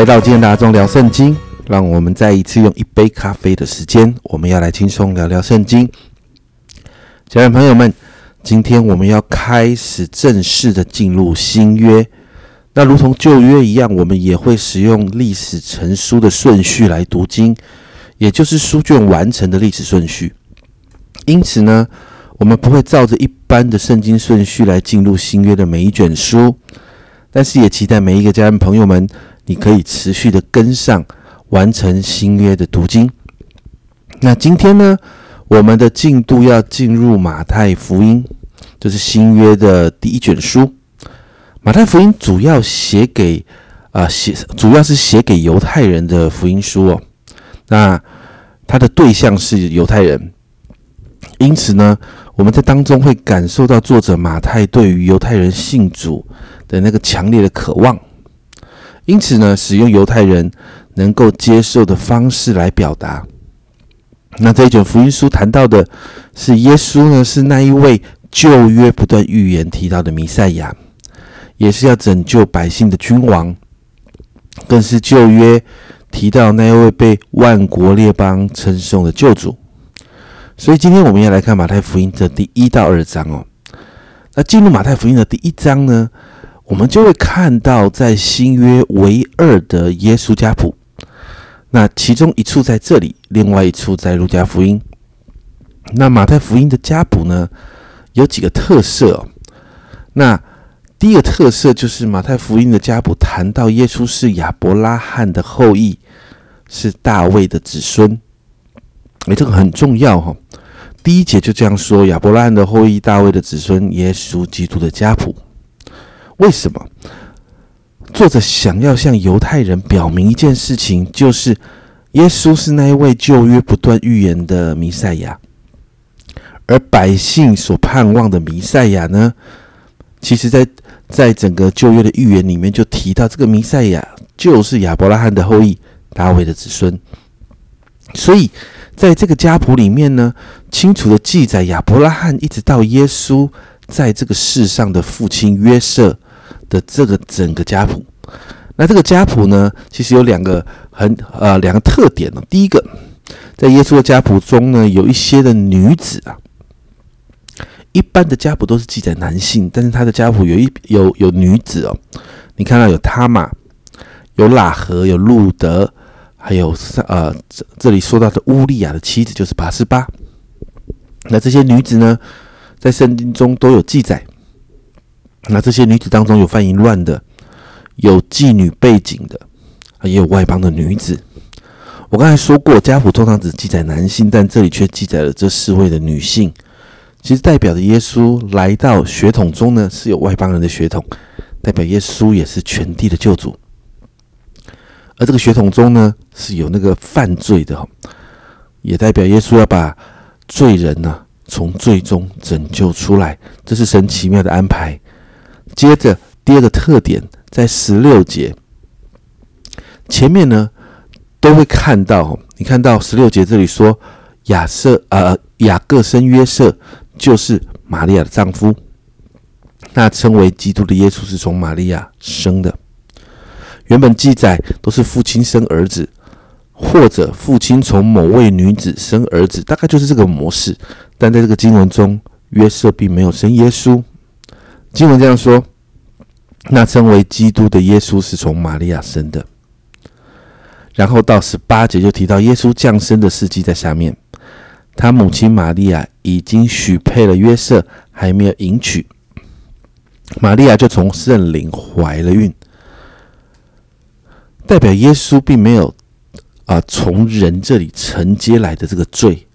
来到今天大众聊圣经。让我们再一次用一杯咖啡的时间，我们要来轻松聊聊圣经。家人朋友们，今天我们要开始正式的进入新约。那如同旧约一样，我们也会使用历史成书的顺序来读经，也就是书卷完成的历史顺序。因此呢，我们不会照着一般的圣经顺序来进入新约的每一卷书，但是也期待每一个家人朋友们，你可以持续的跟上。完成新约的读经。那今天呢，我们的进度要进入马太福音，这是新约的第一卷书。马太福音主要写给啊写，主要是写给犹太人的福音书哦。那它的对象是犹太人，因此呢，我们在当中会感受到作者马太对于犹太人信主的那个强烈的渴望。因此呢，使用犹太人。能够接受的方式来表达。那这一卷福音书谈到的是耶稣呢，是那一位旧约不断预言提到的弥赛亚，也是要拯救百姓的君王，更是旧约提到那一位被万国列邦称颂的救主。所以今天我们要来看马太福音的第一到二章哦。那进入马太福音的第一章呢，我们就会看到在新约唯二的耶稣家谱。那其中一处在这里，另外一处在路加福音。那马太福音的家谱呢，有几个特色。那第一个特色就是马太福音的家谱谈到耶稣是亚伯拉罕的后裔，是大卫的子孙。哎，这个很重要哈。第一节就这样说：亚伯拉罕的后裔，大卫的子孙，耶稣基督的家谱。为什么？作者想要向犹太人表明一件事情，就是耶稣是那一位旧约不断预言的弥赛亚，而百姓所盼望的弥赛亚呢，其实，在在整个旧约的预言里面就提到，这个弥赛亚就是亚伯拉罕的后裔，大卫的子孙。所以，在这个家谱里面呢，清楚的记载亚伯拉罕一直到耶稣在这个世上的父亲约瑟。的这个整个家谱，那这个家谱呢，其实有两个很呃两个特点呢。第一个，在耶稣的家谱中呢，有一些的女子啊，一般的家谱都是记载男性，但是他的家谱有一有有女子哦。你看到有他嘛，有喇合，有路德，还有呃这这里说到的乌利亚的妻子就是拔示巴。那这些女子呢，在圣经中都有记载。那这些女子当中有犯淫乱的，有妓女背景的，也有外邦的女子。我刚才说过，家谱通常只记载男性，但这里却记载了这四位的女性，其实代表着耶稣来到血统中呢是有外邦人的血统，代表耶稣也是全地的救主。而这个血统中呢是有那个犯罪的，也代表耶稣要把罪人呢从罪中拯救出来，这是神奇妙的安排。接着第二个特点，在十六节前面呢，都会看到。你看到十六节这里说，亚瑟呃雅各生约瑟，就是玛利亚的丈夫。那称为基督的耶稣是从玛利亚生的。原本记载都是父亲生儿子，或者父亲从某位女子生儿子，大概就是这个模式。但在这个经文中，约瑟并没有生耶稣。经文这样说：“那称为基督的耶稣是从玛利亚生的。”然后到十八节就提到耶稣降生的事迹在下面。他母亲玛利亚已经许配了约瑟，还没有迎娶。玛利亚就从圣灵怀了孕，代表耶稣并没有啊从人这里承接来的这个罪。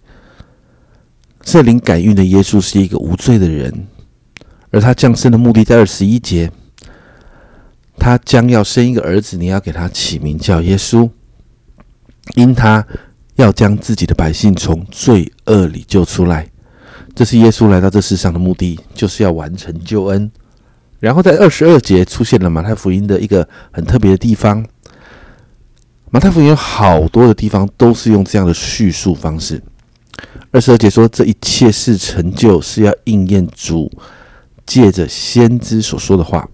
圣灵感孕的耶稣是一个无罪的人。而他降生的目的在二十一节，他将要生一个儿子，你要给他起名叫耶稣，因他要将自己的百姓从罪恶里救出来。这是耶稣来到这世上的目的，就是要完成救恩。然后在二十二节出现了马太福音的一个很特别的地方。马太福音有好多的地方都是用这样的叙述方式。二十二节说，这一切是成就，是要应验主。借着先知所说的话，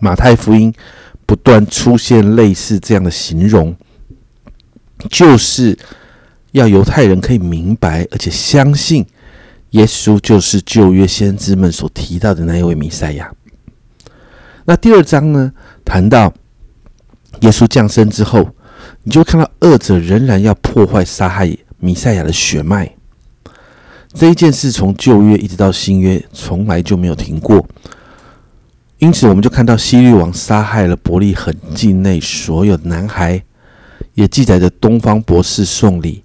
马太福音不断出现类似这样的形容，就是要犹太人可以明白而且相信，耶稣就是旧约先知们所提到的那一位弥赛亚。那第二章呢，谈到耶稣降生之后，你就看到恶者仍然要破坏、杀害弥赛亚的血脉。这一件事从旧约一直到新约，从来就没有停过。因此，我们就看到希律王杀害了伯利恒境内所有的男孩，也记载着东方博士送礼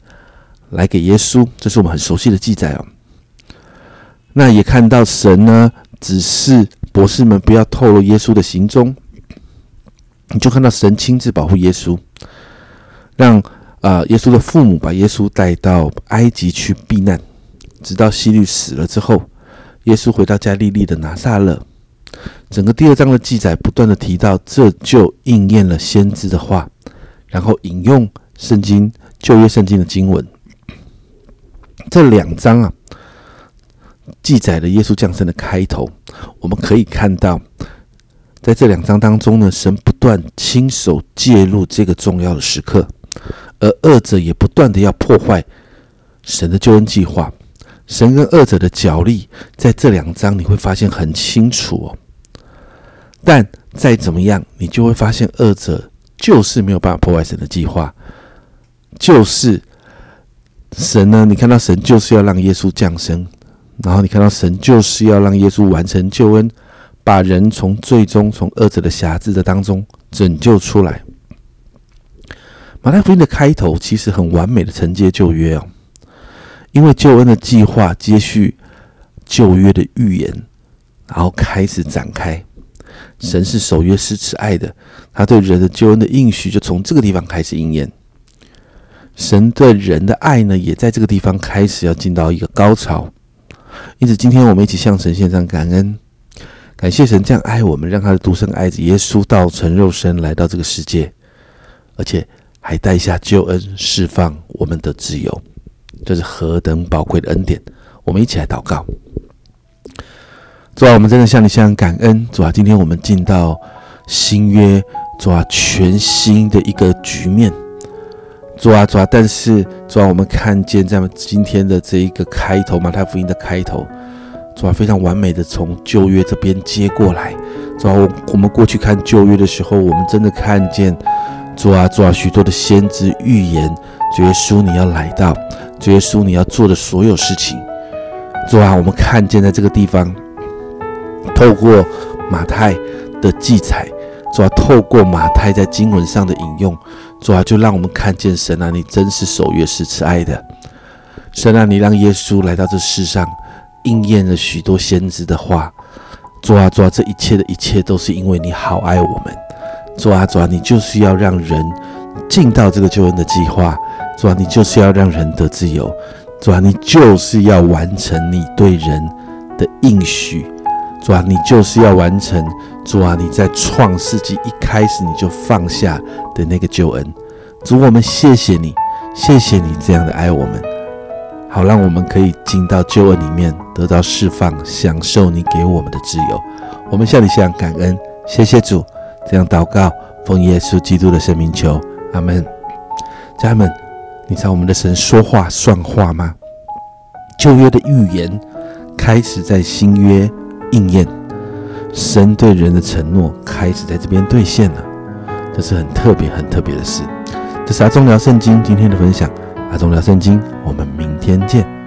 来给耶稣，这是我们很熟悉的记载哦。那也看到神呢，指示。博士们不要透露耶稣的行踪，你就看到神亲自保护耶稣，让啊耶稣的父母把耶稣带到埃及去避难，直到希律死了之后，耶稣回到加利利的拿撒勒。整个第二章的记载不断的提到，这就应验了先知的话，然后引用圣经旧约圣经的经文。这两章啊。记载了耶稣降生的开头，我们可以看到，在这两章当中呢，神不断亲手介入这个重要的时刻，而恶者也不断的要破坏神的救恩计划。神跟恶者的角力，在这两章你会发现很清楚哦。但再怎么样，你就会发现恶者就是没有办法破坏神的计划，就是神呢？你看到神就是要让耶稣降生。然后你看到神就是要让耶稣完成救恩，把人从最终从恶者的辖制的当中拯救出来。马太福音的开头其实很完美的承接旧约哦，因为救恩的计划接续旧约的预言，然后开始展开。神是守约施慈爱的，他对人的救恩的应许就从这个地方开始应验。神对人的爱呢，也在这个地方开始要进到一个高潮。因此，今天我们一起向神献上感恩，感谢神这样爱我们，让他的独生爱子耶稣道成肉身来到这个世界，而且还带下救恩，释放我们的自由，这是何等宝贵的恩典！我们一起来祷告，主啊，我们真的向你向感恩，主啊，今天我们进到新约，主啊，全新的一个局面。主啊，主啊！但是主啊，我们看见在今天的这一个开头，马太福音的开头，主啊，非常完美的从旧约这边接过来。主啊，我我们过去看旧约的时候，我们真的看见主啊，主啊，许多的先知预言，主耶稣你要来到，主耶稣你要做的所有事情。主啊，我们看见在这个地方，透过马太的记载，主啊，透过马太在经文上的引用。主啊，就让我们看见神啊，你真是守约是慈爱的。神啊，你让耶稣来到这世上，应验了许多先知的话。主啊，主啊，这一切的一切都是因为你好爱我们。主啊，主啊，你就是要让人进到这个救恩的计划。主啊，你就是要让人得自由。主啊，你就是要完成你对人的应许。主啊，你就是要完成。主啊，你在创世纪一开始你就放下的那个救恩。主，我们谢谢你，谢谢你这样的爱我们，好让我们可以进到救恩里面，得到释放，享受你给我们的自由。我们向你向感恩，谢谢主。这样祷告，奉耶稣基督的生命求，阿门。家人们，你知道我们的神说话算话吗？旧约的预言开始在新约应验。神对人的承诺开始在这边兑现了，这是很特别、很特别的事。这是阿忠聊圣经今天的分享，阿忠聊圣经，我们明天见。